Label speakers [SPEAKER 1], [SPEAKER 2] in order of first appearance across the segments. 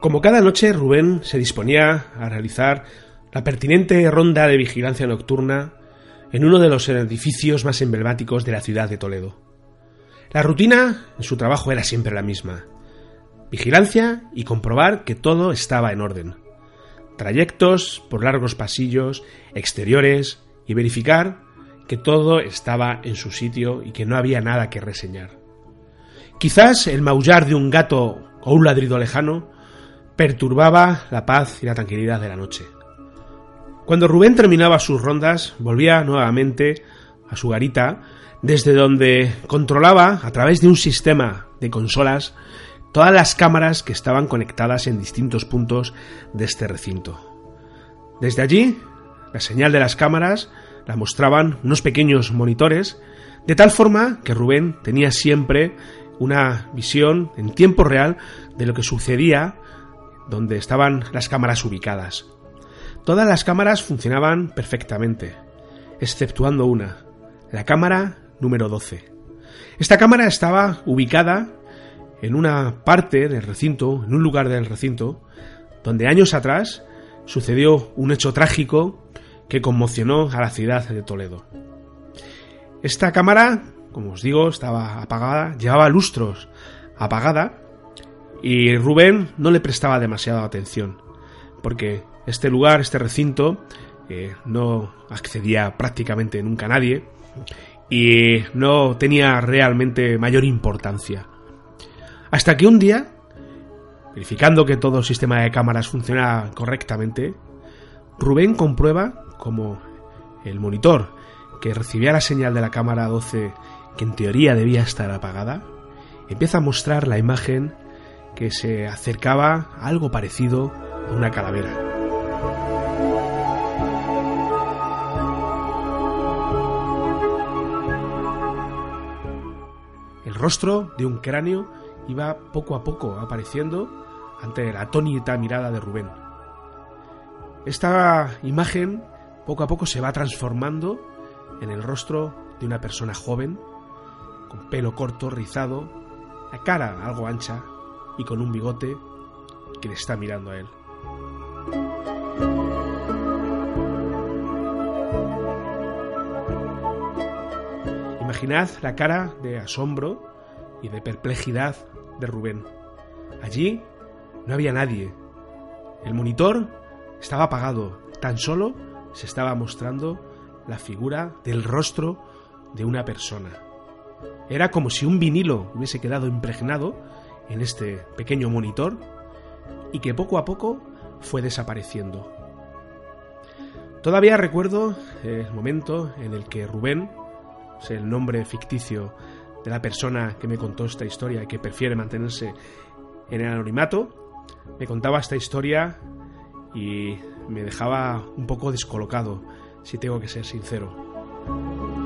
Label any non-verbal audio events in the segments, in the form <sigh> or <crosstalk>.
[SPEAKER 1] Como cada noche, Rubén se disponía a realizar la pertinente ronda de vigilancia nocturna en uno de los edificios más emblemáticos de la ciudad de Toledo. La rutina en su trabajo era siempre la misma. Vigilancia y comprobar que todo estaba en orden. Trayectos por largos pasillos, exteriores y verificar que todo estaba en su sitio y que no había nada que reseñar. Quizás el maullar de un gato o un ladrido lejano perturbaba la paz y la tranquilidad de la noche. Cuando Rubén terminaba sus rondas, volvía nuevamente a su garita, desde donde controlaba, a través de un sistema de consolas, todas las cámaras que estaban conectadas en distintos puntos de este recinto. Desde allí, la señal de las cámaras la mostraban unos pequeños monitores, de tal forma que Rubén tenía siempre una visión en tiempo real de lo que sucedía donde estaban las cámaras ubicadas. Todas las cámaras funcionaban perfectamente, exceptuando una, la cámara número 12. Esta cámara estaba ubicada en una parte del recinto, en un lugar del recinto, donde años atrás sucedió un hecho trágico que conmocionó a la ciudad de Toledo. Esta cámara, como os digo, estaba apagada, llevaba lustros apagada y Rubén no le prestaba demasiada atención, porque este lugar, este recinto, eh, no accedía prácticamente nunca a nadie y no tenía realmente mayor importancia. Hasta que un día, verificando que todo el sistema de cámaras funciona correctamente, Rubén comprueba como el monitor que recibía la señal de la cámara 12, que en teoría debía estar apagada, empieza a mostrar la imagen que se acercaba algo parecido a una calavera. El rostro de un cráneo iba poco a poco apareciendo ante la atónita mirada de Rubén. Esta imagen poco a poco se va transformando en el rostro de una persona joven, con pelo corto, rizado, la cara algo ancha, y con un bigote que le está mirando a él. Imaginad la cara de asombro y de perplejidad de Rubén. Allí no había nadie. El monitor estaba apagado. Tan solo se estaba mostrando la figura del rostro de una persona. Era como si un vinilo hubiese quedado impregnado en este pequeño monitor y que poco a poco fue desapareciendo. Todavía recuerdo el momento en el que Rubén, es el nombre ficticio de la persona que me contó esta historia y que prefiere mantenerse en el anonimato, me contaba esta historia y me dejaba un poco descolocado, si tengo que ser sincero.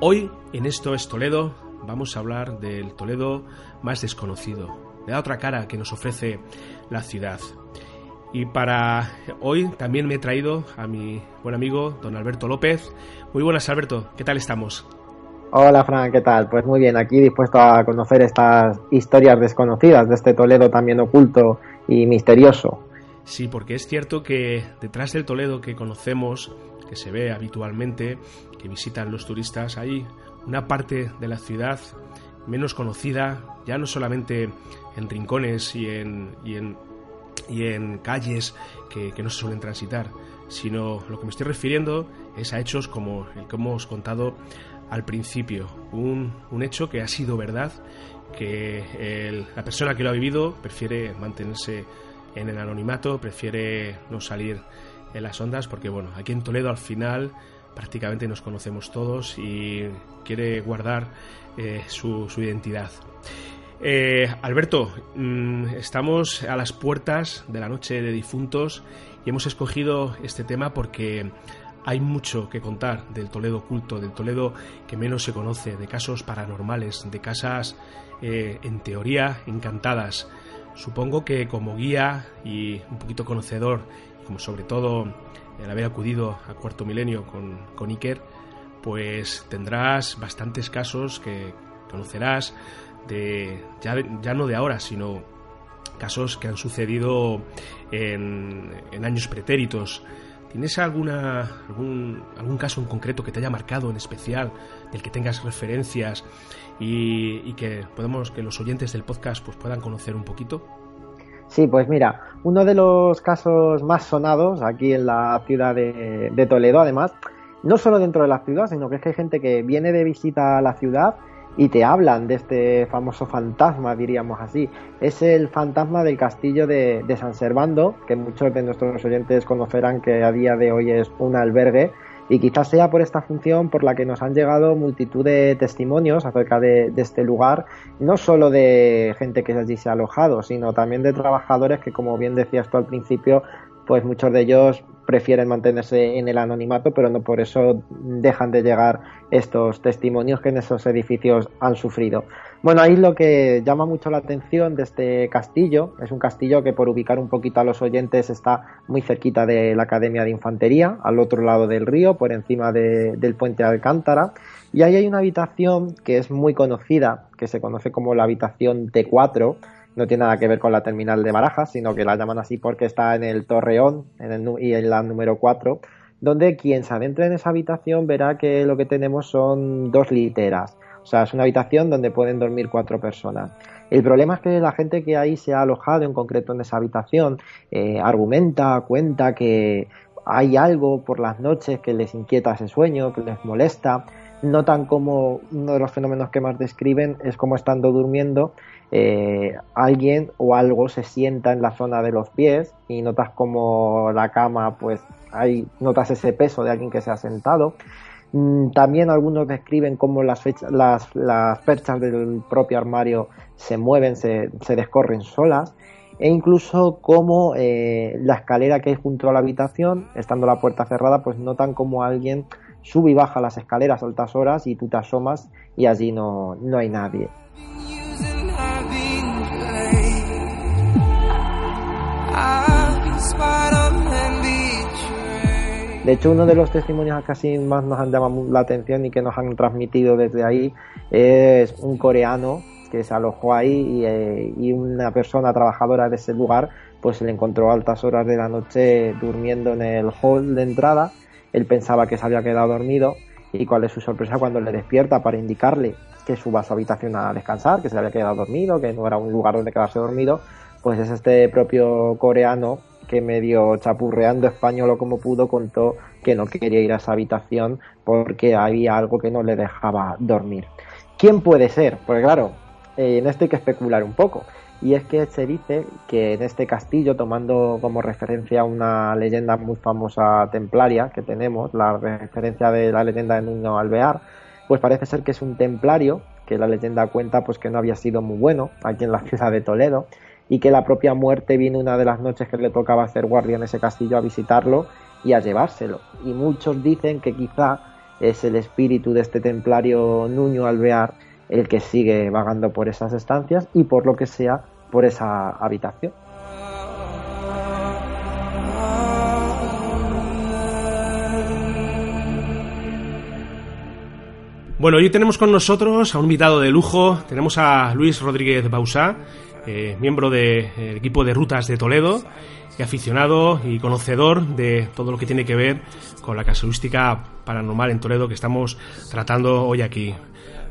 [SPEAKER 1] Hoy en Esto es Toledo vamos a hablar del Toledo más desconocido, de la otra cara que nos ofrece la ciudad. Y para hoy también me he traído a mi buen amigo don Alberto López. Muy buenas Alberto, ¿qué tal estamos?
[SPEAKER 2] Hola Fran, ¿qué tal? Pues muy bien, aquí dispuesto a conocer estas historias desconocidas de este Toledo también oculto y misterioso.
[SPEAKER 1] Sí, porque es cierto que detrás del Toledo que conocemos, que se ve habitualmente, que visitan los turistas, hay una parte de la ciudad menos conocida, ya no solamente en rincones y en, y en, y en calles que, que, no se suelen transitar, sino lo que me estoy refiriendo es a hechos como el que hemos contado al principio, un, un hecho que ha sido verdad, que el, la persona que lo ha vivido prefiere mantenerse en el anonimato, prefiere no salir en las ondas, porque bueno, aquí en Toledo al final prácticamente nos conocemos todos y quiere guardar eh, su, identidad. Eh, Alberto, mmm, estamos a las puertas de la noche de difuntos y hemos escogido este tema porque hay mucho que contar del Toledo oculto, del Toledo que menos se conoce, de casos paranormales, de casas eh, en teoría encantadas. Supongo que como guía y un poquito conocedor, como sobre todo el haber acudido a Cuarto Milenio con, con Iker, pues tendrás bastantes casos que conocerás de ya, ya no de ahora, sino casos que han sucedido en, en años pretéritos. ¿Tienes alguna, algún, algún caso en concreto que te haya marcado en especial, del que tengas referencias y, que podamos, que los oyentes del podcast pues, puedan conocer un poquito?
[SPEAKER 2] Sí, pues mira, uno de los casos más sonados aquí en la ciudad de, Toledo, además, no solo dentro de la ciudad, sino que es que hay gente que viene de visita a la ciudad y te hablan de este famoso fantasma, diríamos así. Es el fantasma del castillo de San Servando, que muchos de nuestros oyentes conocerán que a día de hoy es un albergue y quizás sea por esta función por la que nos han llegado multitud de testimonios acerca de, este lugar, no solo de gente que allí se ha alojado, sino también de trabajadores que, como bien decías tú al principio, pues muchos de ellos prefieren mantenerse en el anonimato, pero no por eso dejan de llegar estos testimonios que en esos edificios han sufrido. Bueno, ahí lo que llama mucho la atención de este castillo es un castillo que por ubicar un poquito a los oyentes está muy cerquita de la Academia de Infantería, al otro lado del río, por encima de, del puente de Alcántara. Y ahí hay una habitación que es muy conocida, que se conoce como la habitación T4, no tiene nada que ver con la terminal de Barajas, sino que la llaman así porque está en el Torreón en el, y en la número 4, donde quien se adentre en esa habitación verá que lo que tenemos son dos literas. O sea, es una habitación donde pueden dormir cuatro personas. El problema es que la gente que ahí se ha alojado, en concreto en esa habitación, eh, argumenta, cuenta que hay algo por las noches que les inquieta ese sueño, que les molesta. Notan como uno de los fenómenos que más describen es como estando durmiendo eh, alguien o algo se sienta en la zona de los pies y notas como la cama, pues hay, notas ese peso de alguien que se ha sentado. Mm, también algunos describen cómo las, fechas, las, perchas del propio armario se mueven, se, descorren solas e incluso como eh, la escalera que hay junto a la habitación, estando la puerta cerrada, pues notan como alguien sube y baja las escaleras a altas horas y tú te asomas y allí no, no hay nadie. De hecho, uno de los testimonios que así más nos han llamado la atención y que nos han transmitido desde ahí es un coreano que se alojó ahí y, eh, y, una persona trabajadora de ese lugar pues se le encontró a altas horas de la noche durmiendo en el hall de entrada. Él pensaba que se había quedado dormido y cuál es su sorpresa cuando le despierta para indicarle que suba a su habitación a descansar, que se había quedado dormido, que no era un lugar donde quedarse dormido, pues es este propio coreano que medio chapurreando español o como pudo contó que no quería ir a esa habitación porque había algo que no le dejaba dormir. ¿Quién puede ser? Porque claro, en esto hay que especular un poco. Y es que se dice que en este castillo, tomando como referencia una leyenda muy famosa templaria que tenemos, la referencia de la leyenda de Nuño Alvear, pues parece ser que es un templario, que la leyenda cuenta pues que no había sido muy bueno aquí en la ciudad de Toledo, y que la propia muerte vino una de las noches que le tocaba hacer guardia en ese castillo a visitarlo y a llevárselo. Y muchos dicen que quizá es el espíritu de este templario Nuño Alvear el que sigue vagando por esas estancias y por lo que sea por esa habitación.
[SPEAKER 1] Bueno, hoy tenemos con nosotros a un invitado de lujo. Tenemos a Luis Rodríguez Bausá, eh, miembro del equipo de rutas de Toledo, y aficionado y conocedor de todo lo que tiene que ver con la casuística paranormal en Toledo que estamos tratando hoy aquí.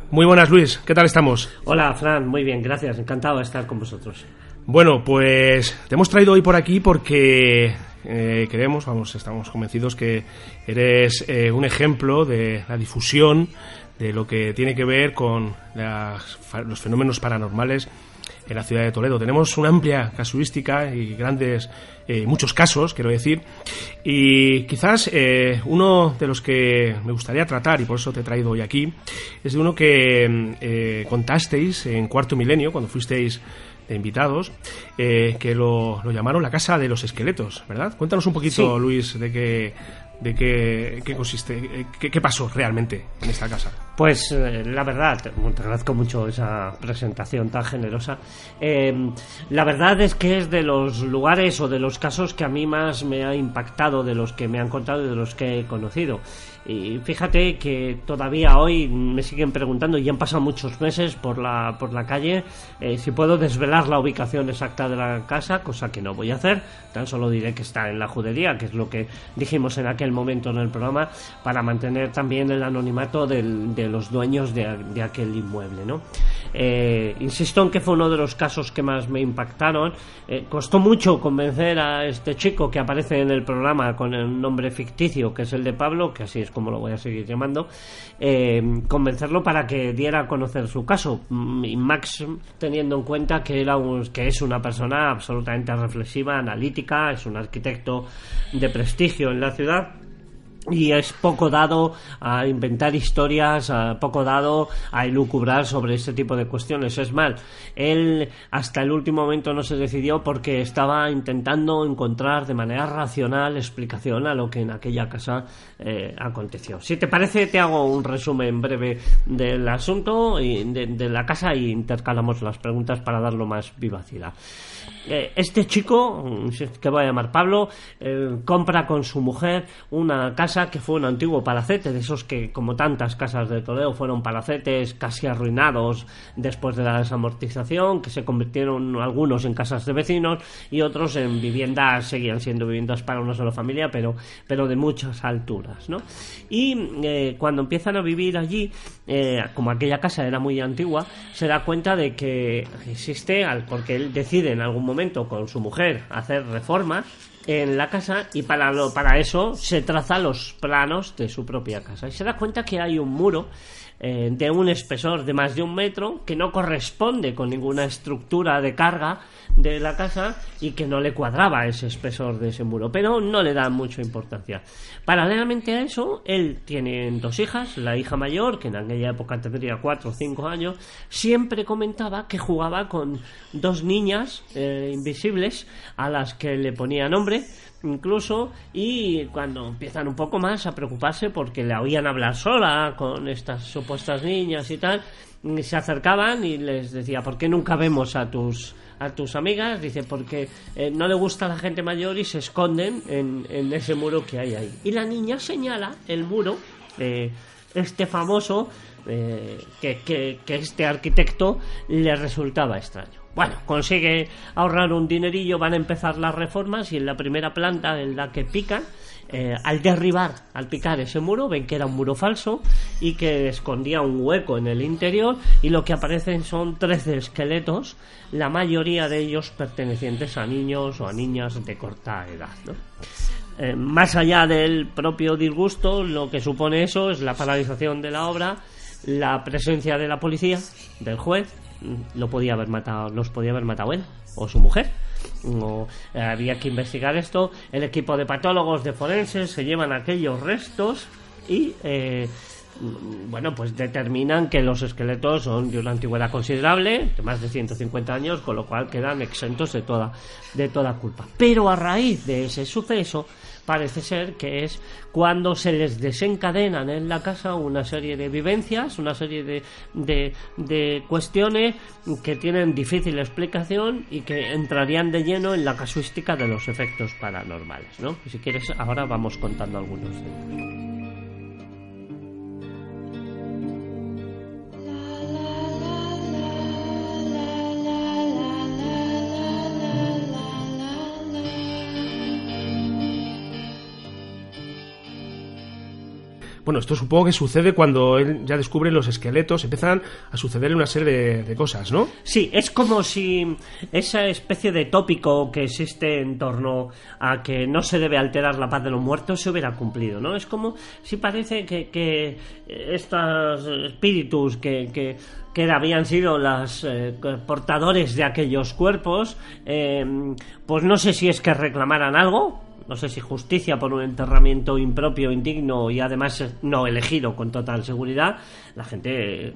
[SPEAKER 1] Muy buenas, Luis. ¿Qué tal estamos?
[SPEAKER 3] Hola, Fran. Muy bien, gracias. Encantado de estar con vosotros.
[SPEAKER 1] Bueno, pues te hemos traído hoy por aquí porque eh, creemos, vamos, estamos convencidos que eres eh, un ejemplo de la difusión de lo que tiene que ver con los fenómenos paranormales en la ciudad de Toledo. Tenemos una amplia casuística y grandes, eh, muchos casos, quiero decir, y quizás eh, uno de los que me gustaría tratar, y por eso te he traído hoy aquí, es de uno que eh, contasteis en Cuarto Milenio, cuando fuisteis de invitados, que lo, llamaron la Casa de los Esqueletos, ¿verdad? Cuéntanos un poquito, Luis, de qué, de qué, consiste, qué, qué, pasó realmente en esta casa.
[SPEAKER 3] Pues eh, la verdad, te, agradezco mucho esa presentación tan generosa. Eh, la verdad es que es de los lugares o de los casos que a mí más me ha impactado, de los que me han contado y de los que he conocido. Y fíjate que todavía hoy me siguen preguntando, y han pasado muchos meses por la, por la calle, eh, si puedo desvelar la ubicación exacta de la casa, cosa que no voy a hacer. Tan solo diré que está en la judería, que es lo que dijimos en aquel momento en el programa, para mantener también el anonimato de los dueños de, aquel inmueble. ¿no? Eh, insisto en que fue uno de los casos que más me impactaron. Eh, costó mucho convencer a este chico que aparece en el programa con el nombre ficticio, que es el de Pablo, que así es como lo voy a seguir llamando, eh, convencerlo para que diera a conocer su caso. Mm, y Max, teniendo en cuenta que, era que es una persona absolutamente reflexiva, analítica, es un arquitecto de prestigio en la ciudad, y es poco dado a inventar historias, poco dado a elucubrar sobre este tipo de cuestiones. Es mal, él hasta el último momento no se decidió porque estaba intentando encontrar de manera racional explicación a lo que en aquella casa eh, aconteció. Si te parece, te hago un resumen breve del asunto y de, la casa y intercalamos las preguntas para darlo más vivacidad. Eh, este chico, que voy a llamar Pablo, eh, compra con su mujer una casa que fue un antiguo palacete, de esos que, como tantas casas de Toledo, fueron palacetes casi arruinados después de la desamortización, que se convirtieron algunos en casas de vecinos y otros en viviendas, seguían siendo viviendas para una sola familia, pero, pero de muchas alturas. ¿no? Y eh, cuando empiezan a vivir allí, como aquella casa era muy antigua, se da cuenta de que existe, porque él decide en algún momento con su mujer hacer reformas en la casa y para, lo, para eso se traza los planos de su propia casa. Y se da cuenta que hay un muro eh, de un espesor de más de un metro que no corresponde con ninguna estructura de carga de la casa y que no le cuadraba ese espesor de ese muro, pero no le da mucha importancia. Paralelamente a eso, él tiene dos hijas, la hija mayor, que en aquella época tendría cuatro o cinco años, siempre comentaba que jugaba con dos niñas eh, invisibles a las que le ponía nombre, incluso y cuando empiezan un poco más a preocuparse porque le oían hablar sola con estas supuestas niñas y tal, se acercaban y les decía, ¿por qué nunca vemos a tus a tus amigas? Dice, porque eh, no le gusta la gente mayor y se esconden en, en, ese muro que hay ahí. Y la niña señala el muro, eh, este famoso, eh, que, que este arquitecto le resultaba extraño. Bueno, consigue ahorrar un dinerillo, van a empezar las reformas y en la primera planta en la que pican, eh, al derribar, al picar ese muro, ven que era un muro falso y que escondía un hueco en el interior y lo que aparecen son 13 esqueletos, la mayoría de ellos pertenecientes a niños o a niñas de corta edad. Eh, más allá del propio disgusto, lo que supone eso es la paralización de la obra, la presencia de la policía, del juez, lo podía haber matado, los podía haber matado él o su mujer. Eh, había que investigar esto. El equipo de patólogos de forenses se llevan aquellos restos y eh, bueno, pues determinan que los esqueletos son de una antigüedad considerable, de más de 150 años, con lo cual quedan exentos de toda, de toda culpa. Pero a raíz de ese suceso, parece ser que es cuando se les desencadenan en la casa una serie de vivencias, una serie de, de, de cuestiones que tienen difícil explicación y que entrarían de lleno en la casuística de los efectos paranormales, ¿no? Si quieres, ahora vamos contando algunos
[SPEAKER 1] Bueno, esto supongo que sucede cuando él ya descubre los esqueletos, empiezan a suceder una serie de, cosas, ¿no?
[SPEAKER 3] Sí, es como si esa especie de tópico que existe en torno a que no se debe alterar la paz de los muertos se hubiera cumplido, ¿no? Es como si parece que, que estos espíritus que, que que habían sido los eh, portadores de aquellos cuerpos, eh, pues no sé si es que reclamaran algo, no sé si justicia por un enterramiento impropio, indigno y además no elegido con total seguridad, la gente,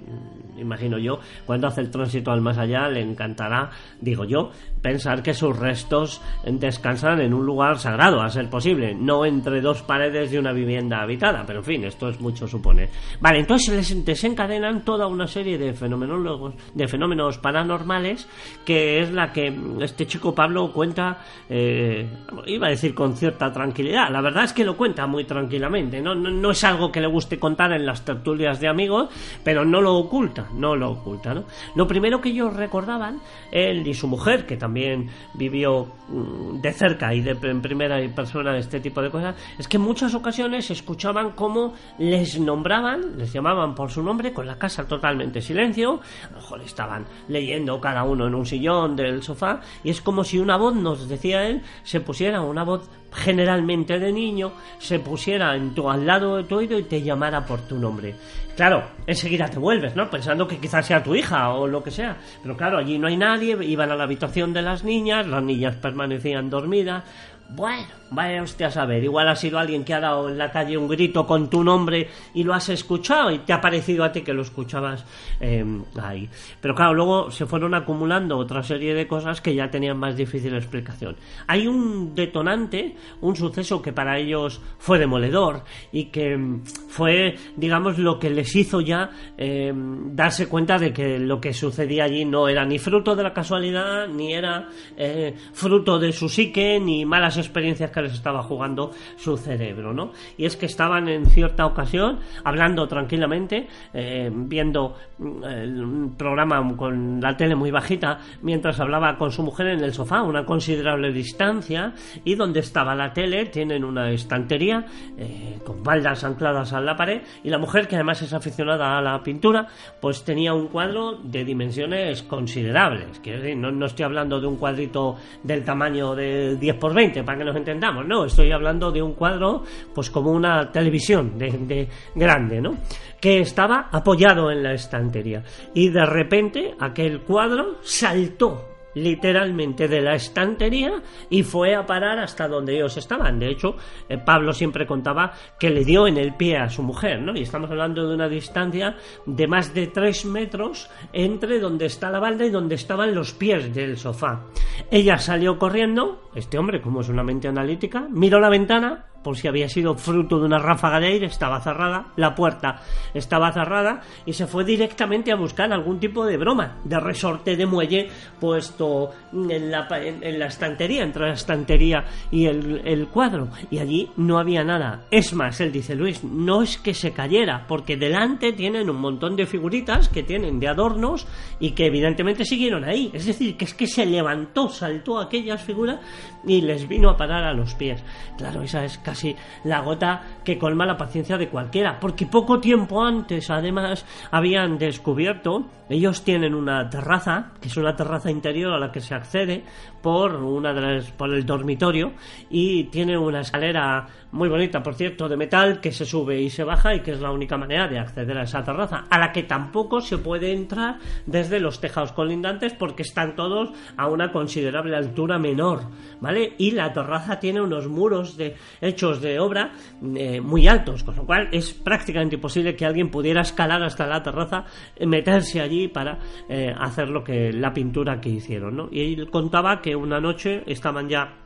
[SPEAKER 3] imagino yo, cuando hace el tránsito al más allá le encantará, digo yo, pensar que sus restos descansan en un lugar sagrado, a ser posible, no entre dos paredes de una vivienda habitada, pero en fin, esto es mucho suponer. Vale, entonces les desencadenan toda una serie de fenómenos, de fenómenos paranormales que es la que este chico Pablo cuenta, eh, iba a decir con cierta tranquilidad, la verdad es que lo cuenta muy tranquilamente, no, es algo que le guste contar en las tertulias de amigos, pero no lo oculta, no lo oculta, ¿no? Lo primero que ellos recordaban, él y su mujer, que también vivió mm, de cerca y de en primera persona este tipo de cosas, es que en muchas ocasiones escuchaban cómo les nombraban, les llamaban por su nombre, con la casa totalmente silencio, a lo mejor estaban leyendo cada uno en un sillón del sofá, y es como si una voz, nos decía él, se pusiera una voz generalmente de niño, se pusiera en tu, al lado de tu oído y te llamara por tu nombre. Claro, enseguida te vuelves, ¿no? Pensando que quizás sea tu hija o lo que sea. Pero claro, allí no hay nadie, iban a la habitación de las niñas, las niñas permanecían dormidas, bueno, vaya usted a saber, igual ha sido alguien que ha dado en la calle un grito con tu nombre y lo has escuchado y te ha parecido a ti que lo escuchabas eh, ahí. Pero claro, luego se fueron acumulando otra serie de cosas que ya tenían más difícil explicación. Hay un detonante, un suceso que para ellos fue demoledor y que mm, fue, digamos, lo que les hizo ya eh, darse cuenta de que lo que sucedía allí no era ni fruto de la casualidad, ni era eh, fruto de su psique, ni malas experiencias que les estaba jugando su cerebro, ¿no? Y es que estaban en cierta ocasión hablando tranquilamente, eh, viendo mm, el programa con la tele muy bajita, mientras hablaba con su mujer en el sofá, a una considerable distancia, y donde estaba la tele tienen una estantería eh, con baldas ancladas a la pared, y la mujer, que además es aficionada a la pintura, pues tenía un cuadro de dimensiones considerables, que no, no estoy hablando de un cuadrito del tamaño de 10 por 20, para que nos entendamos, no, estoy hablando de un cuadro, pues como una televisión de, de grande, ¿no? Que estaba apoyado en la estantería. Y de repente aquel cuadro saltó literalmente de la estantería y fue a parar hasta donde ellos estaban. De hecho, eh, Pablo siempre contaba que le dio en el pie a su mujer, ¿no? Y estamos hablando de una distancia de más de tres metros entre donde está la balda y donde estaban los pies del sofá. Ella salió corriendo, este hombre, como es una mente analítica, miró la ventana, por si había sido fruto de una ráfaga de aire, estaba cerrada, la puerta estaba cerrada y se fue directamente a buscar algún tipo de broma, de resorte de muelle puesto en la, en, la estantería, entre la estantería y el, el, cuadro. Y allí no había nada. Es más, él dice, Luis, no es que se cayera, porque delante tienen un montón de figuritas que tienen de adornos y que evidentemente siguieron ahí. Es decir, que es que se levantó, saltó aquellas figuras y les vino a parar a los pies. Claro, esa es casi la gota que colma la paciencia de cualquiera, porque poco tiempo antes, además, habían descubierto, ellos tienen una terraza, que es una terraza interior a la que se accede por una de las, por el dormitorio y tiene una escalera muy bonita, por cierto, de metal que se sube y se baja y que es la única manera de acceder a esa terraza, a la que tampoco se puede entrar desde los tejados colindantes porque están todos a una considerable altura menor, ¿vale? Y la terraza tiene unos muros de hechos de obra eh, muy altos, con lo cual es prácticamente imposible que alguien pudiera escalar hasta la terraza, meterse allí para eh, hacer lo que la pintura que hicieron, ¿no? Y él contaba que una noche estaban ya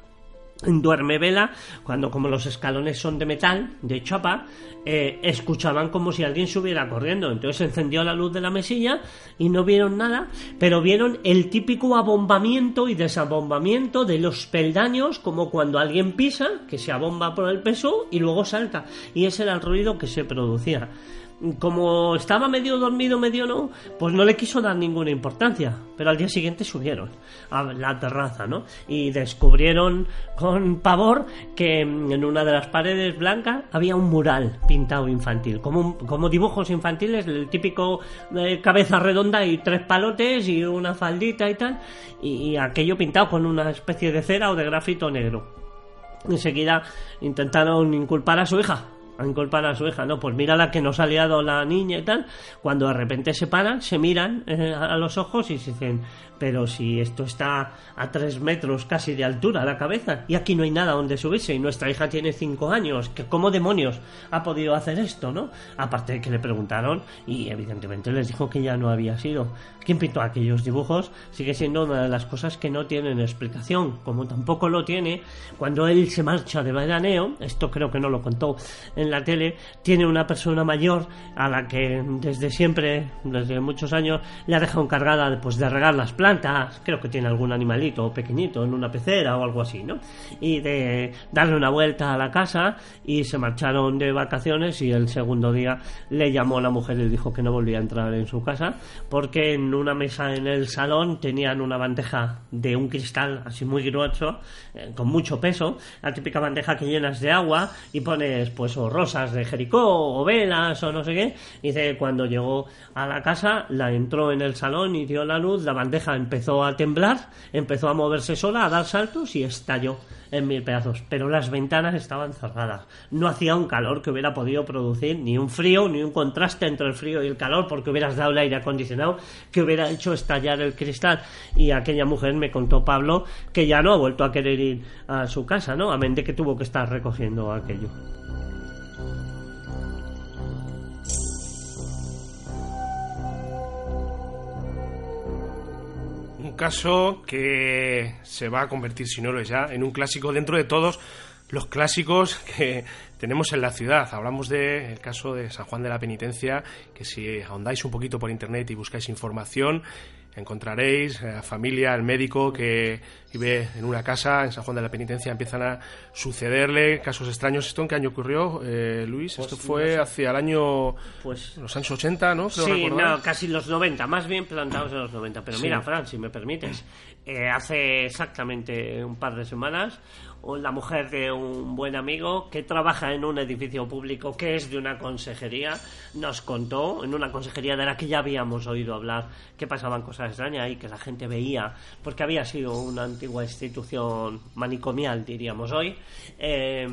[SPEAKER 3] duerme vela, cuando como los escalones son de metal, de chapa, eh, escuchaban como si alguien subiera corriendo. Entonces encendió la luz de la mesilla y no vieron nada, pero vieron el típico abombamiento y desabombamiento de los peldaños, como cuando alguien pisa, que se abomba por el peso y luego salta. Y ese era el ruido que se producía como estaba medio dormido, medio no, pues no le quiso dar ninguna importancia. Pero al día siguiente subieron a la terraza, ¿no? Y descubrieron con pavor que en una de las paredes blancas había un mural pintado infantil, como, como dibujos infantiles, el típico eh, cabeza redonda y tres palotes y una faldita y tal, y aquello pintado con una especie de cera o de grafito negro. Enseguida intentaron inculpar a su hija, a inculpar a su hija, no, pues mira la que nos ha liado la niña y tal, cuando de repente se paran, se miran eh, a los ojos y se dicen, pero si esto está a tres metros casi de altura la cabeza y aquí no hay nada donde subirse y nuestra hija tiene cinco años, que cómo demonios ha podido hacer esto, ¿no? Aparte de que le preguntaron y evidentemente les dijo que ya no había sido. ¿Quién pintó aquellos dibujos? Sigue siendo una de las cosas que no tienen explicación, como tampoco lo tiene cuando él se marcha de veraneo, esto creo que no lo contó la tele, tiene una persona mayor a la que desde siempre, desde muchos años, le ha dejado encargada pues, de regar las plantas creo que tiene algún animalito pequeñito en una pecera o algo así, ¿no? Y de darle una vuelta a la casa y se marcharon de vacaciones y el segundo día le llamó a la mujer y dijo que no volvía a entrar en su casa porque en una mesa en el salón tenían una bandeja de un cristal así muy grueso, eh, con mucho peso, la típica bandeja que llenas de agua y pones pues rosas de Jericó o velas o no sé qué. Dice cuando llegó a la casa la entró en el salón y dio la luz, la bandeja empezó a temblar, empezó a moverse sola, a dar saltos y estalló en mil pedazos. Pero las ventanas estaban cerradas. No hacía un calor que hubiera podido producir ni un frío, ni un contraste entre el frío y el calor, porque hubieras dado el aire acondicionado que hubiera hecho estallar el cristal. Y aquella mujer me contó Pablo que ya no ha vuelto a querer ir a su casa, ¿no? A mente que tuvo que estar recogiendo aquello.
[SPEAKER 1] Caso que se va a convertir, si no lo es ya, en un clásico dentro de todos los clásicos que tenemos en la ciudad. Hablamos del caso de San Juan de la Penitencia, que si ahondáis un poquito por internet y buscáis información, encontraréis a la familia, el médico que vive en una casa en San Juan de la Penitencia, empiezan a sucederle casos extraños. ¿Esto en qué año ocurrió, eh, Luis?
[SPEAKER 3] Pues
[SPEAKER 1] Esto fue hacia el año,
[SPEAKER 3] pues,
[SPEAKER 1] los años 80, ¿no?
[SPEAKER 3] sí, no, casi los 90, más bien plantados en los 90. Pero mira, Fran, si me permites, eh, hace exactamente un par de semanas la mujer de un buen amigo que trabaja en un edificio público que es de una consejería, nos contó, en una consejería de la que ya habíamos oído hablar, que pasaban cosas extrañas y que la gente veía, porque había sido una antigua institución manicomial, diríamos hoy. Eh,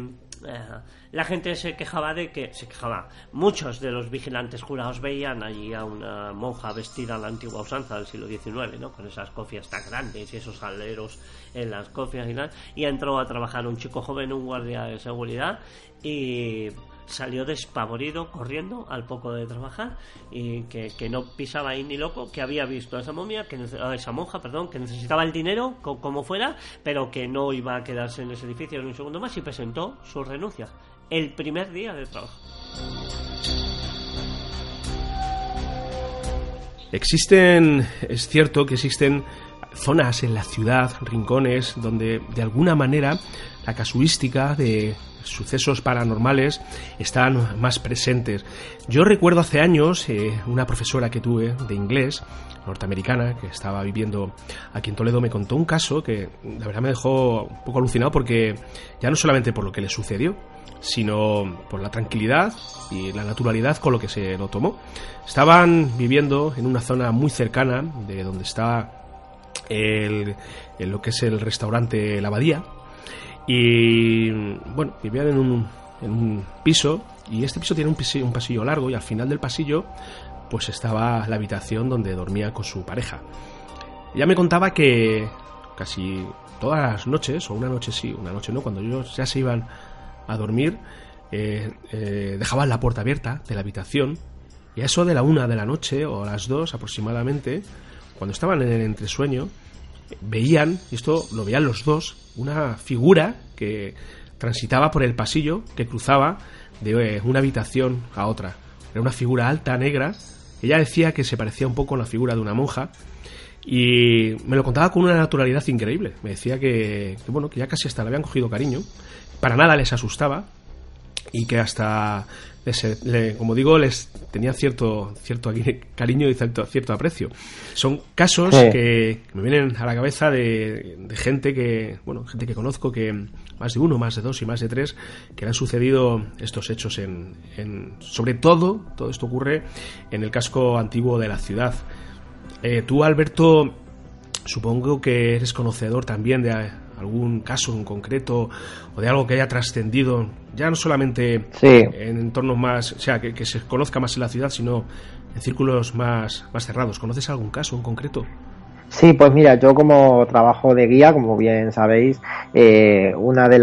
[SPEAKER 3] la gente se quejaba de que, se quejaba, muchos de los vigilantes jurados veían allí a una monja vestida a la antigua usanza del siglo XIX, ¿no? Con esas cofias tan grandes y esos aleros en las cofias y tal. Y entró a trabajar un chico joven, un guardia de seguridad, y salió despavorido corriendo al poco de trabajar y que, no pisaba ahí ni loco, que había visto a esa momia, que a esa monja, perdón, que necesitaba el dinero como fuera, pero que no iba a quedarse en ese edificio ni un segundo más y presentó su renuncia el primer día de trabajo.
[SPEAKER 1] Existen, es cierto que existen zonas en la ciudad, rincones, donde de alguna manera la casuística de sucesos paranormales están más presentes. Yo recuerdo hace años eh, una profesora que tuve de inglés, norteamericana, que estaba viviendo aquí en Toledo, me contó un caso que la verdad me dejó un poco alucinado porque ya no solamente por lo que le sucedió, sino por la tranquilidad y la naturalidad con lo que se lo tomó. Estaban viviendo en una zona muy cercana de donde está el, lo que es el restaurante La Abadía, y bueno, vivían en un, en un piso y este piso tiene un pasillo, largo y al final del pasillo pues estaba la habitación donde dormía con su pareja. Ella me contaba que casi todas las noches, o una noche sí, una noche no, cuando ellos ya se iban a dormir, eh, eh, dejaban la puerta abierta de la habitación y a eso de la una de la noche o a las dos aproximadamente, cuando estaban en el entresueño, veían, y esto lo veían los dos, una figura que transitaba por el pasillo que cruzaba de una habitación a otra. Era una figura alta, negra. Ella decía que se parecía un poco a la figura de una monja y me lo contaba con una naturalidad increíble. Me decía que, bueno, que ya casi hasta le habían cogido cariño. Para nada les asustaba y que hasta, como digo, les tenía cierto, cierto cariño y cierto, cierto aprecio. Son casos que, me vienen a la cabeza de, gente que, bueno, gente que conozco que más de uno, más de dos y más de tres, que han sucedido estos hechos en, en sobre todo, todo esto ocurre en el casco antiguo de la ciudad. Eh, tú, Alberto, supongo que eres conocedor también de algún caso en concreto o de algo que haya trascendido, ya no solamente en entornos más, o sea, que, se conozca más en la ciudad, sino en círculos más, más cerrados. ¿Conoces algún caso en concreto?
[SPEAKER 2] Sí, pues mira, yo como trabajo de guía, como bien sabéis, eh, una de,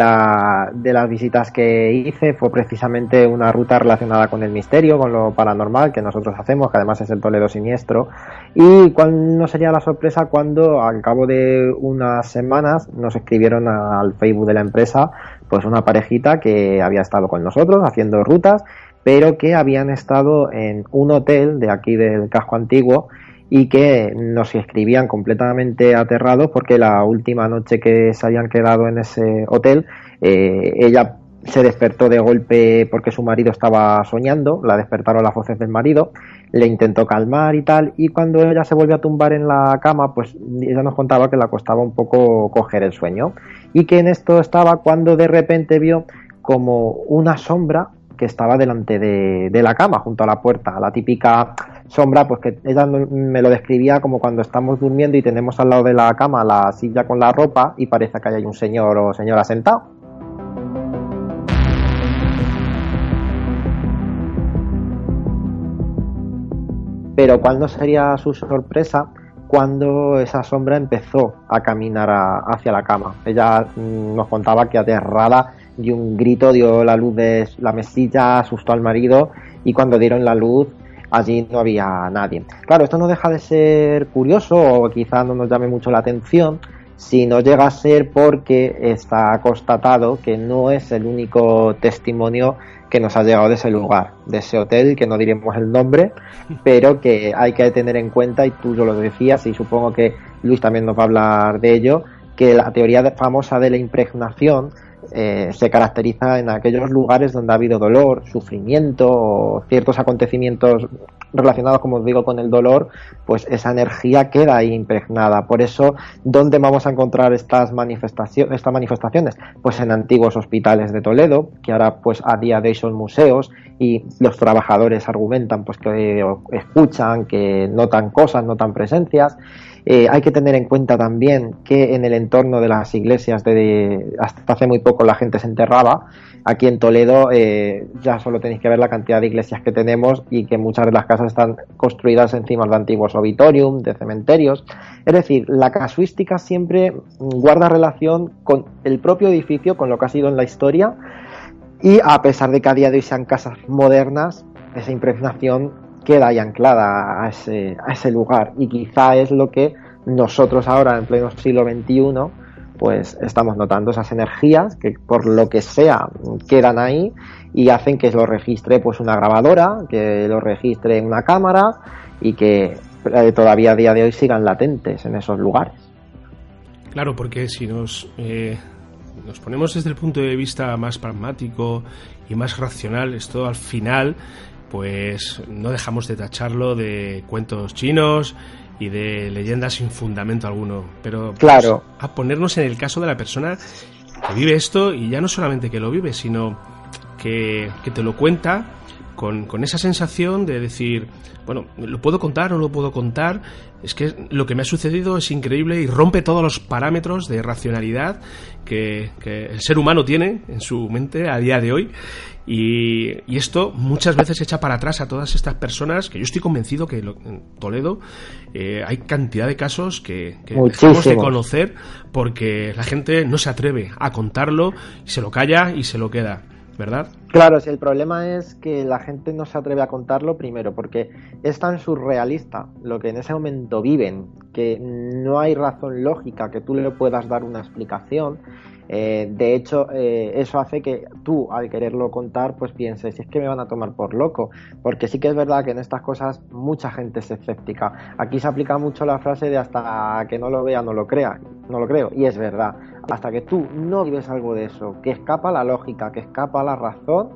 [SPEAKER 2] de las visitas que hice fue precisamente una ruta relacionada con el misterio, con lo paranormal que nosotros hacemos, que además es el Toledo Siniestro. Y cuál no sería la sorpresa cuando al cabo de unas semanas nos escribieron al Facebook de la empresa, pues una parejita que había estado con nosotros haciendo rutas, pero que habían estado en un hotel de aquí del casco antiguo y que nos escribían completamente aterrados porque la última noche que se habían quedado en ese hotel, eh, ella se despertó de golpe porque su marido estaba soñando, la despertaron las voces del marido, le intentó calmar y tal, y cuando ella se volvió a tumbar en la cama, pues ella nos contaba que le costaba un poco coger el sueño, y que en esto estaba cuando de repente vio como una sombra que estaba delante de, de la cama, junto a la puerta, la típica sombra, pues que ella me lo describía como cuando estamos durmiendo y tenemos al lado de la cama la silla con la ropa y parece que hay un señor o señora sentado. Pero cuál no sería su sorpresa cuando esa sombra empezó a caminar hacia la cama. Ella mm, nos contaba que aterrada dio un grito, dio la luz de la mesilla, asustó al marido y cuando dieron la luz allí no había nadie. Claro, esto no deja de ser curioso o quizá no nos llame mucho la atención si no llega a ser porque está constatado que no es el único testimonio que nos ha llegado de ese lugar, de ese hotel, que no diremos el nombre, <laughs> pero que hay que tener en cuenta, y tú yo lo decías, y supongo que Luis también nos va a hablar de ello, que la teoría famosa de la impregnación eh, se caracteriza en aquellos lugares donde ha habido dolor, sufrimiento o ciertos acontecimientos relacionados, como os digo, con el dolor, pues esa energía queda ahí impregnada. Por eso, ¿dónde vamos a encontrar estas, manifestaciones, estas manifestaciones? Pues en antiguos hospitales de Toledo, que ahora pues a día de hoy son museos y los trabajadores argumentan pues que escuchan, que notan cosas, notan presencias eh, hay que tener en cuenta también que en el entorno de las iglesias, de, hasta hace muy poco la gente se enterraba. Aquí en Toledo eh, ya solo tenéis que ver la cantidad de iglesias que tenemos y que muchas de las casas están construidas encima de antiguos auditorium, de cementerios. Es decir, la casuística siempre guarda relación con el propio edificio, con lo que ha sido en la historia. Y a pesar de que a día de hoy sean casas modernas, esa impregnación queda ahí anclada a ese, a ese lugar y quizá es lo que nosotros ahora en pleno siglo XXI pues estamos notando esas energías que por lo que sea quedan ahí y hacen que lo registre pues una grabadora, que lo registre una cámara y que eh, todavía a día de hoy sigan latentes en esos lugares.
[SPEAKER 1] Claro, porque si nos, eh, nos ponemos desde el punto de vista más pragmático y más racional, esto al final pues no dejamos de tacharlo de cuentos chinos y de leyendas sin fundamento alguno. Pero pues,
[SPEAKER 2] claro.
[SPEAKER 1] a ponernos en el caso de la persona que vive esto y ya no solamente que lo vive, sino que, te lo cuenta con, con, esa sensación de decir, bueno, ¿lo puedo contar o no lo puedo contar? Es que lo que me ha sucedido es increíble y rompe todos los parámetros de racionalidad que, que el ser humano tiene en su mente a día de hoy. Y, y, esto muchas veces echa para atrás a todas estas personas que yo estoy convencido que en Toledo eh, hay cantidad de casos que, que dejamos de conocer porque la gente no se atreve a contarlo, se lo calla y se lo queda. ¿Verdad?
[SPEAKER 2] Claro, si el problema es que la gente no se atreve a contarlo primero, porque es tan surrealista lo que en ese momento viven, que no hay razón lógica que tú le puedas dar una explicación eh, de hecho, eh, eso hace que tú, al quererlo contar, pues pienses, si es que me van a tomar por loco. Porque sí que es verdad que en estas cosas mucha gente es escéptica. Aquí se aplica mucho la frase de hasta que no lo vea, no lo crea. No lo creo. Y es verdad. Hasta que tú no vives algo de eso, que escapa la lógica, que escapa la razón,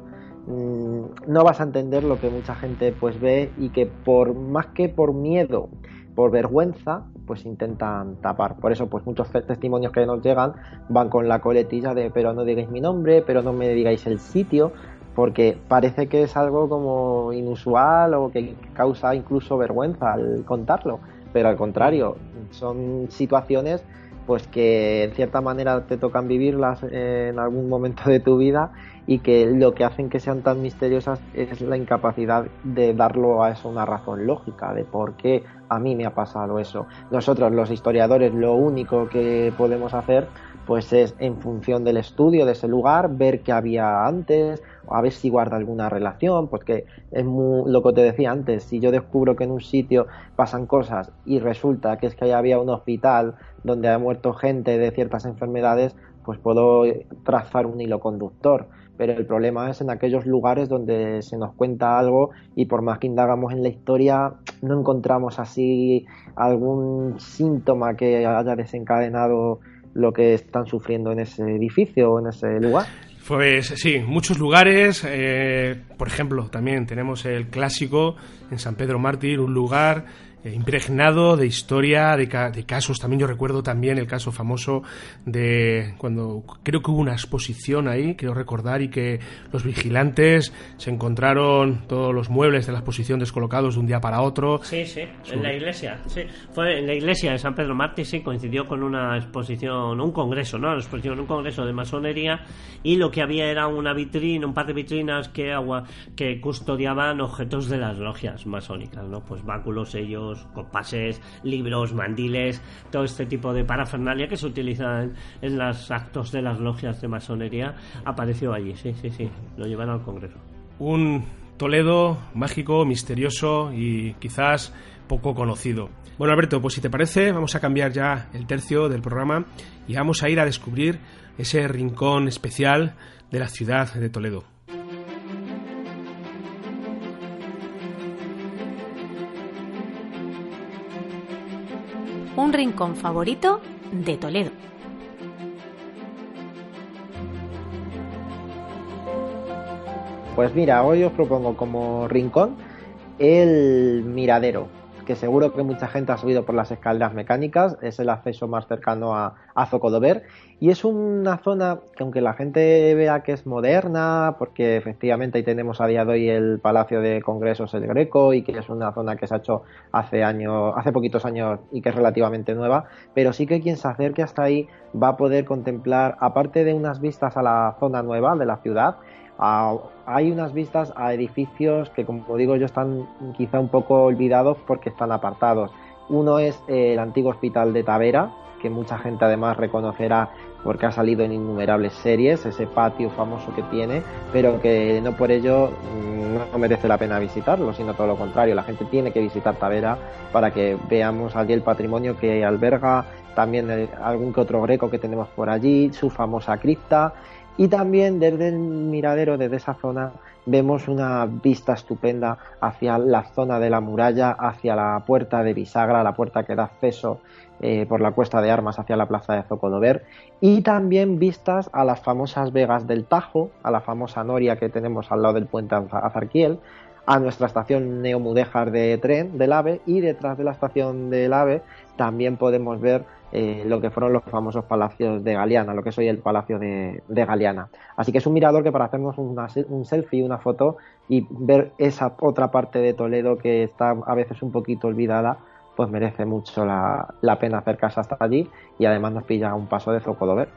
[SPEAKER 2] mm, no vas a entender lo que mucha gente pues ve y que por más que por miedo, por vergüenza, pues intentan tapar. Por eso, pues muchos testimonios que nos llegan van con la coletilla de pero no digáis mi nombre, pero no me digáis el sitio, porque parece que es algo como inusual o que causa incluso vergüenza al contarlo, pero al contrario, son situaciones pues que en cierta manera te tocan vivirlas en algún momento de tu vida y que lo que hacen que sean tan misteriosas es la incapacidad de darlo a eso una razón lógica de por qué a mí me ha pasado eso. Nosotros los historiadores lo único que podemos hacer pues es en función del estudio de ese lugar ver qué había antes, a ver si guarda alguna relación, porque es muy, lo que te decía antes, si yo descubro que en un sitio pasan cosas y resulta que es que ahí había un hospital donde ha muerto gente de ciertas enfermedades, pues puedo trazar un hilo conductor. Pero el problema es en aquellos lugares donde se nos cuenta algo y por más que indagamos en la historia no encontramos así algún síntoma que haya desencadenado lo que están sufriendo en ese edificio o en ese lugar.
[SPEAKER 1] Pues sí, muchos lugares, eh, por ejemplo, también tenemos el clásico en San Pedro Mártir, un lugar impregnado de historia, de, de, casos. También yo recuerdo también el caso famoso de cuando creo que hubo una exposición ahí, quiero recordar, y que los vigilantes se encontraron todos los muebles de la exposición descolocados de un día para otro.
[SPEAKER 3] Sí, sí, en la iglesia. Sí, fue en la iglesia de San Pedro Mártir, sí, coincidió con una exposición, un congreso, ¿no? Una exposición, un congreso de masonería, y lo que había era una vitrina, un par de vitrinas que, agua, que custodiaban objetos de las logias masónicas, ¿no? Pues báculos, sellos compases, libros, mandiles, todo este tipo de parafernalia que se utiliza en, los actos de las logias de masonería, apareció allí, sí, sí, sí, lo llevan al Congreso.
[SPEAKER 1] Un Toledo mágico, misterioso y quizás poco conocido. Bueno, Alberto, pues si te parece, vamos a cambiar ya el tercio del programa y vamos a ir a descubrir ese rincón especial de la ciudad de Toledo.
[SPEAKER 4] Un rincón favorito de Toledo.
[SPEAKER 2] Pues mira, hoy os propongo como rincón el miradero que seguro que mucha gente ha subido por las escaleras mecánicas, es el acceso más cercano a, a Zocodover. Y es una zona que aunque la gente vea que es moderna, porque efectivamente ahí tenemos a día de hoy el Palacio de Congresos el Greco y que es una zona que se ha hecho hace años, hace poquitos años y que es relativamente nueva, pero sí que quien se acerque hasta ahí va a poder contemplar, aparte de unas vistas a la zona nueva de la ciudad, hay unas vistas a edificios que, como digo yo, están quizá un poco olvidados porque están apartados. Uno es el antiguo hospital de Tavera, que mucha gente además reconocerá porque ha salido en innumerables series, ese patio famoso que tiene, pero que no por ello mm, no merece la pena visitarlo, sino todo lo contrario, la gente tiene que visitar Tavera para que veamos allí el patrimonio que alberga, también algún que otro greco que tenemos por allí, su famosa cripta y también desde el miradero, desde esa zona, vemos una vista estupenda hacia la zona de la muralla, hacia la puerta de bisagra, la puerta que da acceso eh, por la cuesta de armas hacia la plaza de Zocodover, y también vistas a las famosas vegas del Tajo, a la famosa noria que tenemos al lado del puente Azarquiel, a nuestra estación Neomudéjar de tren del AVE y detrás de la estación del AVE también podemos ver eh, lo que fueron los famosos palacios de Galeana, lo que soy el palacio de, de Galeana. Así que es un mirador que para hacernos un selfie, una foto y ver esa otra parte de Toledo que está a veces un poquito olvidada, pues merece mucho la, la pena acercarse hasta allí y además nos pilla un paso de Zocodover.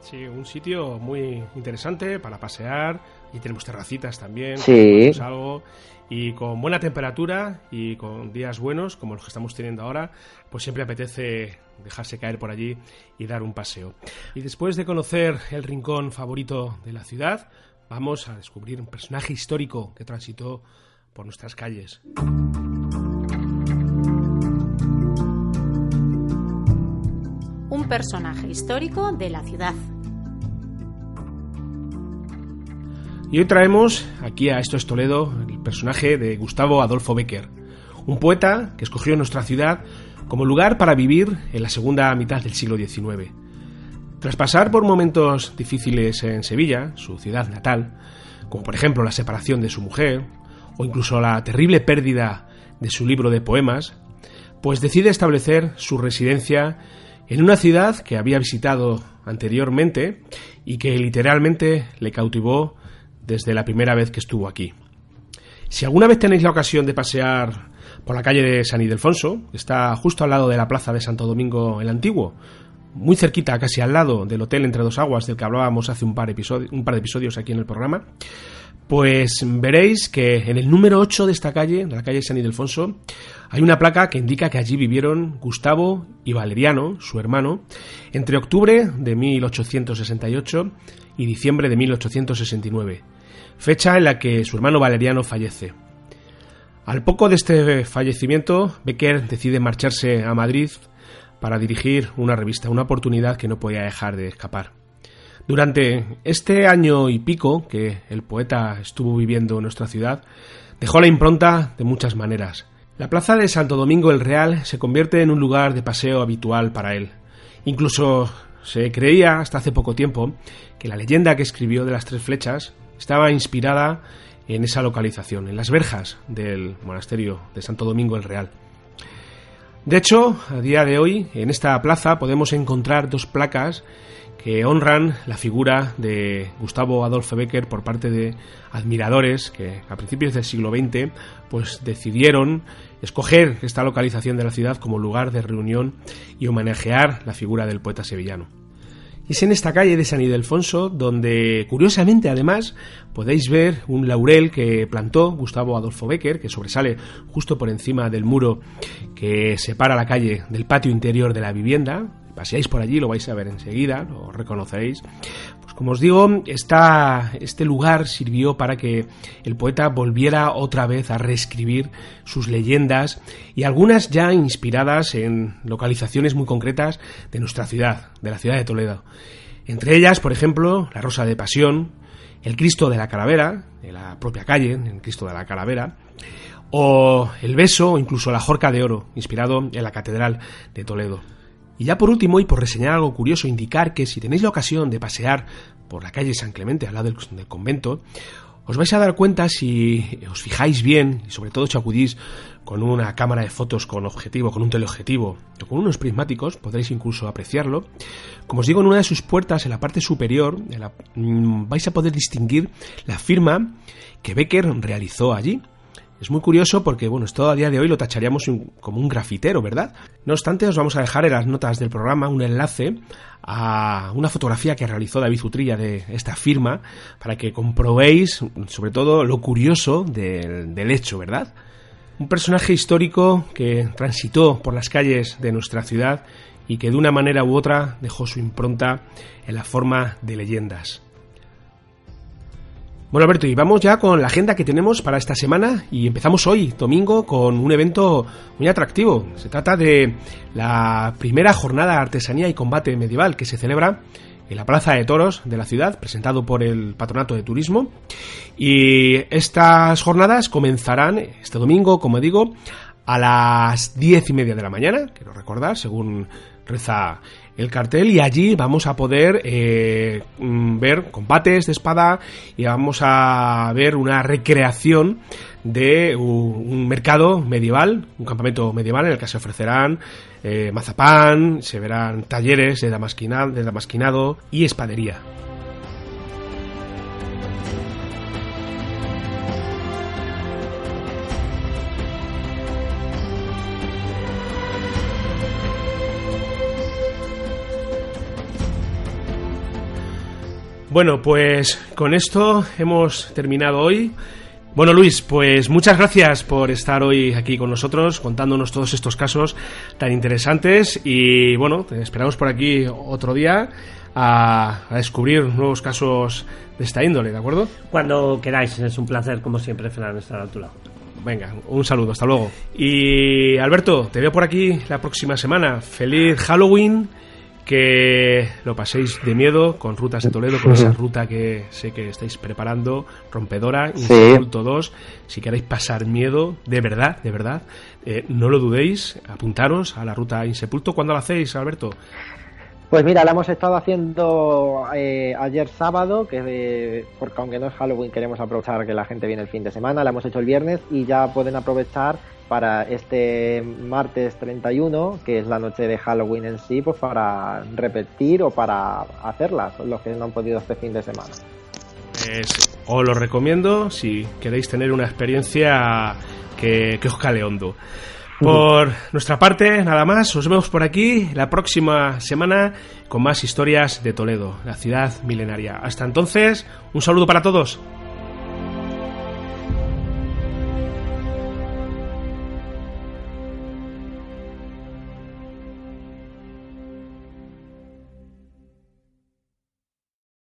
[SPEAKER 1] Sí, un sitio muy interesante para pasear y tenemos terracitas también.
[SPEAKER 2] Sí.
[SPEAKER 1] Algo, y con buena temperatura y con días buenos como los que estamos teniendo ahora, pues siempre apetece dejarse caer por allí y dar un paseo. Y después de conocer el rincón favorito de la ciudad, vamos a descubrir un personaje histórico que transitó por nuestras calles.
[SPEAKER 4] Un personaje histórico de la ciudad.
[SPEAKER 1] Y hoy traemos aquí a Esto es Toledo personaje de Gustavo Adolfo Becker, un poeta que escogió nuestra ciudad como lugar para vivir en la segunda mitad del siglo XIX. Tras pasar por momentos difíciles en Sevilla, su ciudad natal, como por ejemplo la separación de su mujer, o incluso la terrible pérdida de su libro de poemas, pues decide establecer su residencia en una ciudad que había visitado anteriormente y que literalmente le cautivó desde la primera vez que estuvo aquí. Si alguna vez tenéis la ocasión de pasear por la calle de San Ildefonso, está justo al lado de la plaza de Santo Domingo el Antiguo, muy cerquita, casi al lado del Hotel Entre Dos Aguas, del que hablábamos hace un par, un par de episodios aquí en el programa, pues veréis que en el número 8 de esta calle, de la calle San Ildefonso, hay una placa que indica que allí vivieron Gustavo y Valeriano, su hermano, entre octubre de 1868 y diciembre de 1869, fecha en la que su hermano Valeriano fallece. Al poco de este fallecimiento, Becker decide marcharse a Madrid para dirigir una revista, una oportunidad que no podía dejar de escapar. Durante este año y pico que el poeta estuvo viviendo en nuestra ciudad, dejó la impronta de muchas maneras. La plaza de Santo Domingo el Real se convierte en un lugar de paseo habitual para él. Incluso se creía hasta hace poco tiempo que la leyenda que escribió de las tres flechas estaba inspirada en esa localización, en las verjas del monasterio de Santo Domingo el Real. De hecho, a día de hoy, en esta plaza podemos encontrar dos placas que honran la figura de Gustavo Adolfo Becker por parte de admiradores que a principios del siglo XX pues decidieron escoger esta localización de la ciudad como lugar de reunión y homenajear la figura del poeta sevillano. Es en esta calle de San Ildefonso donde, curiosamente además, podéis ver un laurel que plantó Gustavo Adolfo Becker, que sobresale justo por encima del muro que separa la calle del patio interior de la vivienda, paseáis por allí, lo vais a ver enseguida, lo reconoceréis. Como os digo, este lugar sirvió para que el poeta volviera otra vez a reescribir sus leyendas y algunas ya inspiradas en localizaciones muy concretas de nuestra ciudad, de la ciudad de Toledo. Entre ellas, por ejemplo, la Rosa de Pasión, el Cristo de la Calavera, de la propia calle, el Cristo de la Calavera, o el Beso o incluso la Jorca de Oro, inspirado en la Catedral de Toledo. Y ya por último, y por reseñar algo curioso, indicar que si tenéis la ocasión de pasear por la calle San Clemente, al lado del, convento, os vais a dar cuenta si os fijáis bien, y sobre todo si acudís con una cámara de fotos con objetivo, con un teleobjetivo o con unos prismáticos, podréis incluso apreciarlo. Como os digo, en una de sus puertas, en la parte superior, mm, vais a poder distinguir la firma que Becker realizó allí. Es muy curioso porque, bueno, esto a día de hoy lo tacharíamos como un grafitero, ¿verdad? No obstante, os vamos a dejar en las notas del programa un enlace a una fotografía que realizó David Utrilla de esta firma para que comprobéis, sobre todo, lo curioso del, del hecho, ¿verdad? Un personaje histórico que transitó por las calles de nuestra ciudad y que de una manera u otra dejó su impronta en la forma de leyendas. Bueno, Alberto, y vamos ya con la agenda que tenemos para esta semana y empezamos hoy, domingo, con un evento muy atractivo. Se trata de la primera jornada de artesanía y combate medieval que se celebra en la Plaza de Toros de la ciudad, presentado por el Patronato de Turismo. Y estas jornadas comenzarán este domingo, como digo, a las diez y media de la mañana, quiero recordar, según reza el cartel y allí vamos a poder eh, mm, ver combates de espada y vamos a ver una recreación de un mercado medieval, un campamento medieval en el que se ofrecerán eh, mazapán, se verán talleres de, de damasquinado y espadería. Bueno, pues con esto hemos terminado hoy. Bueno, Luis, pues muchas gracias por estar hoy aquí con nosotros, contándonos todos estos casos tan interesantes. Y bueno, te esperamos por aquí otro día a, descubrir nuevos casos de esta índole, ¿de acuerdo?
[SPEAKER 3] Cuando queráis, es un placer, como siempre, Fernando, estar a tu lado.
[SPEAKER 1] Venga, un saludo, hasta luego. Y Alberto, te veo por aquí la próxima semana. Feliz Halloween que lo paséis de miedo con Rutas de Toledo, con esa ruta que sé que estáis preparando, rompedora, Insepulto 2. Si queréis pasar miedo, de verdad, de verdad, eh, no lo dudéis, apuntaros a la ruta Insepulto. ¿Cuándo la hacéis, Alberto?
[SPEAKER 2] Pues mira, la hemos estado haciendo eh, ayer sábado, que porque aunque no es Halloween queremos aprovechar que la gente viene el fin de semana, la hemos hecho el viernes y ya pueden aprovechar para este martes 31, que es la noche de Halloween en sí, pues para repetir o para hacerlas, los que no han podido este fin de semana.
[SPEAKER 1] os lo recomiendo si queréis tener una experiencia que, que os cale hondo. Por nuestra parte, nada más, os vemos por aquí la próxima semana con más historias de Toledo, la ciudad milenaria. Hasta entonces, un saludo para todos.